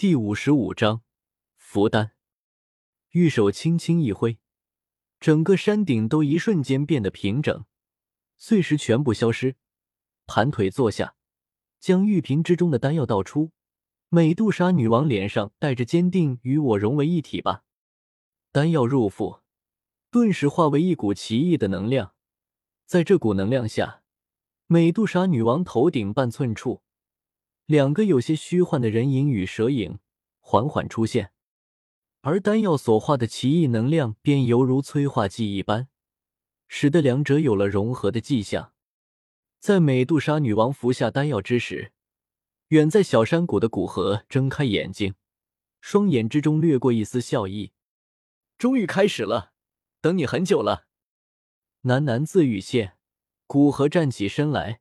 第五十五章福丹。玉手轻轻一挥，整个山顶都一瞬间变得平整，碎石全部消失。盘腿坐下，将玉瓶之中的丹药倒出。美杜莎女王脸上带着坚定，与我融为一体吧。丹药入腹，顿时化为一股奇异的能量。在这股能量下，美杜莎女王头顶半寸处。两个有些虚幻的人影与蛇影缓缓出现，而丹药所化的奇异能量便犹如催化剂一般，使得两者有了融合的迹象。在美杜莎女王服下丹药之时，远在小山谷的古河睁开眼睛，双眼之中掠过一丝笑意。终于开始了，等你很久了。喃喃自语间，古河站起身来，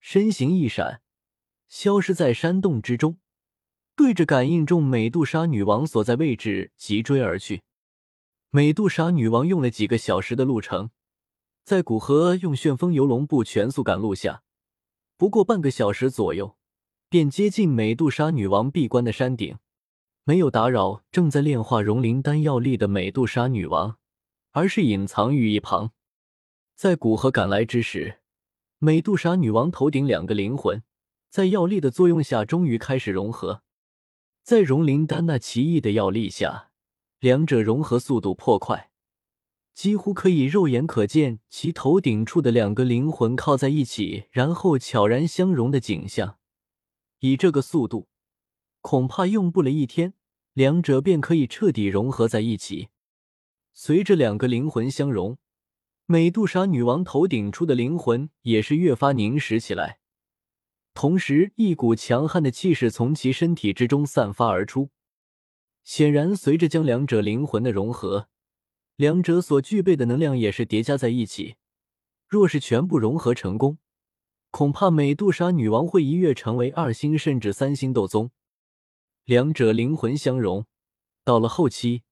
身形一闪。消失在山洞之中，对着感应中美杜莎女王所在位置急追而去。美杜莎女王用了几个小时的路程，在古河用旋风游龙步全速赶路下，不过半个小时左右，便接近美杜莎女王闭关的山顶，没有打扰正在炼化融灵丹药力的美杜莎女王，而是隐藏于一旁。在古河赶来之时，美杜莎女王头顶两个灵魂。在药力的作用下，终于开始融合。在融灵丹那奇异的药力下，两者融合速度颇快，几乎可以肉眼可见其头顶处的两个灵魂靠在一起，然后悄然相融的景象。以这个速度，恐怕用不了一天，两者便可以彻底融合在一起。随着两个灵魂相融，美杜莎女王头顶处的灵魂也是越发凝实起来。同时，一股强悍的气势从其身体之中散发而出。显然，随着将两者灵魂的融合，两者所具备的能量也是叠加在一起。若是全部融合成功，恐怕美杜莎女王会一跃成为二星甚至三星斗宗。两者灵魂相融，到了后期，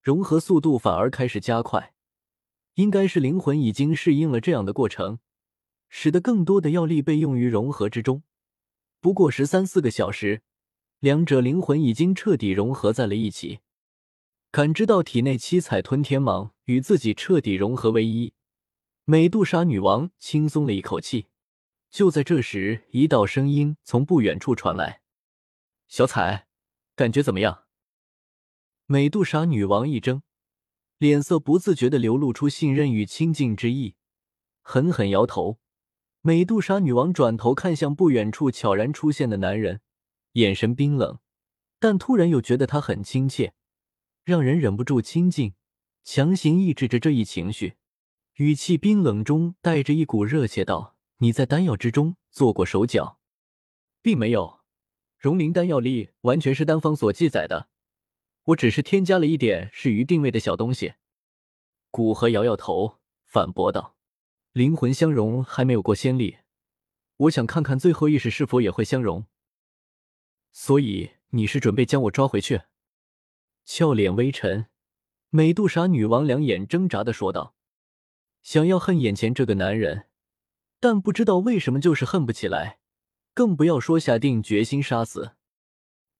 融合速度反而开始加快。应该是灵魂已经适应了这样的过程。使得更多的药力被用于融合之中。不过十三四个小时，两者灵魂已经彻底融合在了一起。感知到体内七彩吞天蟒与自己彻底融合为一，美杜莎女王轻松了一口气。就在这时，一道声音从不远处传来：“小彩，感觉怎么样？”美杜莎女王一怔，脸色不自觉的流露出信任与亲近之意，狠狠摇头。美杜莎女王转头看向不远处悄然出现的男人，眼神冰冷，但突然又觉得他很亲切，让人忍不住亲近，强行抑制着这一情绪，语气冰冷中带着一股热切道：“你在丹药之中做过手脚，并没有。融灵丹药力完全是丹方所记载的，我只是添加了一点适于定位的小东西。”古河摇摇头，反驳道。灵魂相融还没有过先例，我想看看最后意识是否也会相融。所以你是准备将我抓回去？俏脸微沉，美杜莎女王两眼挣扎的说道：“想要恨眼前这个男人，但不知道为什么就是恨不起来，更不要说下定决心杀死。”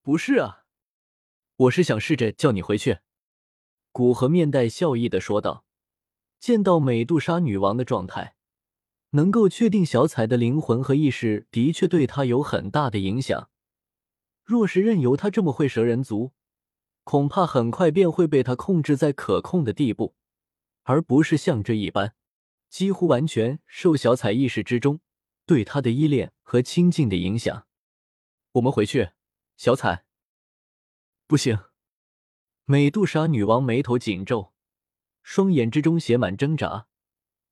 不是啊，我是想试着叫你回去。”古河面带笑意的说道。见到美杜莎女王的状态，能够确定小彩的灵魂和意识的确对她有很大的影响。若是任由她这么会蛇人族，恐怕很快便会被她控制在可控的地步，而不是像这一般，几乎完全受小彩意识之中对她的依恋和亲近的影响。我们回去，小彩。不行，美杜莎女王眉头紧皱。双眼之中写满挣扎，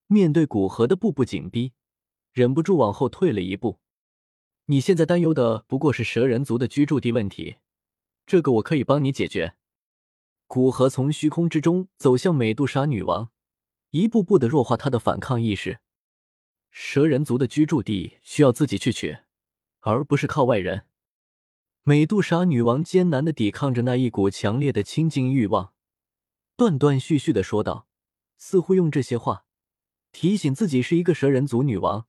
面对古河的步步紧逼，忍不住往后退了一步。你现在担忧的不过是蛇人族的居住地问题，这个我可以帮你解决。古河从虚空之中走向美杜莎女王，一步步的弱化她的反抗意识。蛇人族的居住地需要自己去取，而不是靠外人。美杜莎女王艰难的抵抗着那一股强烈的亲近欲望。断断续续的说道，似乎用这些话提醒自己是一个蛇人族女王，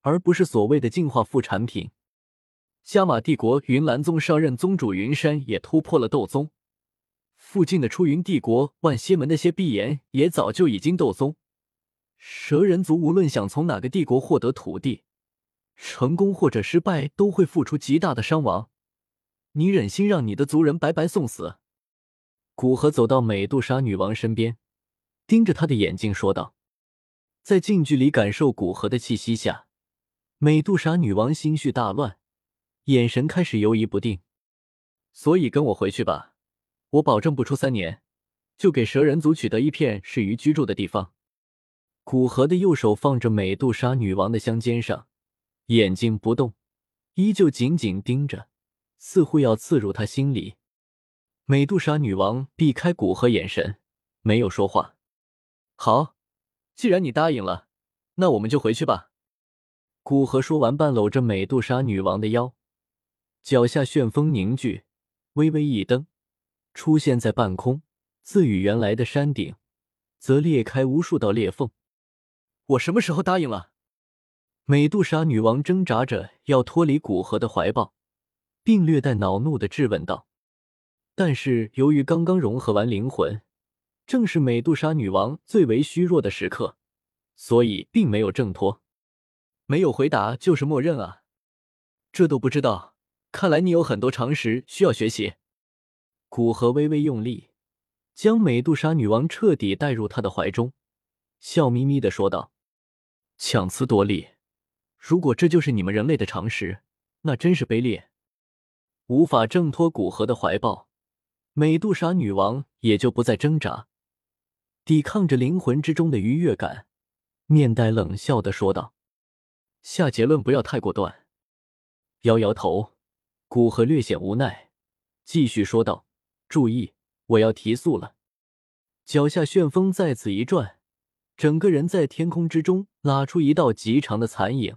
而不是所谓的进化副产品。加玛帝国云岚宗上任宗主云山也突破了斗宗，附近的出云帝国万仙门那些碧岩也早就已经斗宗。蛇人族无论想从哪个帝国获得土地，成功或者失败，都会付出极大的伤亡。你忍心让你的族人白白送死？古河走到美杜莎女王身边，盯着她的眼睛说道：“在近距离感受古河的气息下，美杜莎女王心绪大乱，眼神开始游移不定。所以跟我回去吧，我保证不出三年，就给蛇人族取得一片适于居住的地方。”古河的右手放着美杜莎女王的香肩上，眼睛不动，依旧紧紧盯着，似乎要刺入她心里。美杜莎女王避开古河眼神，没有说话。好，既然你答应了，那我们就回去吧。古河说完，半搂着美杜莎女王的腰，脚下旋风凝聚，微微一蹬，出现在半空，自与原来的山顶，则裂开无数道裂缝。我什么时候答应了？美杜莎女王挣扎着要脱离古河的怀抱，并略带恼怒的质问道。但是由于刚刚融合完灵魂，正是美杜莎女王最为虚弱的时刻，所以并没有挣脱。没有回答就是默认啊？这都不知道？看来你有很多常识需要学习。古河微微用力，将美杜莎女王彻底带入他的怀中，笑眯眯的说道。强词夺理，如果这就是你们人类的常识，那真是卑劣。无法挣脱古河的怀抱，美杜莎女王也就不再挣扎，抵抗着灵魂之中的愉悦感，面带冷笑的说道：“下结论不要太过断。”摇摇头，古河略显无奈，继续说道：“注意，我要提速了。”脚下旋风再次一转。整个人在天空之中拉出一道极长的残影，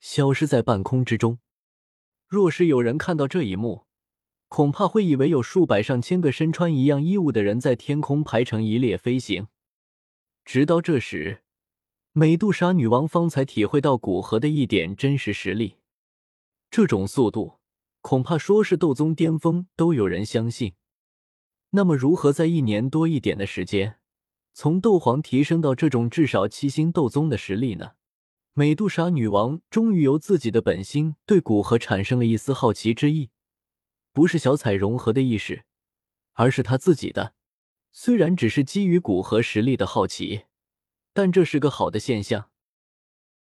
消失在半空之中。若是有人看到这一幕，恐怕会以为有数百上千个身穿一样衣物的人在天空排成一列飞行。直到这时，美杜莎女王方才体会到古河的一点真实实力。这种速度，恐怕说是斗宗巅峰都有人相信。那么，如何在一年多一点的时间？从斗皇提升到这种至少七星斗宗的实力呢？美杜莎女王终于由自己的本心对古河产生了一丝好奇之意，不是小彩融合的意识，而是他自己的。虽然只是基于古河实力的好奇，但这是个好的现象。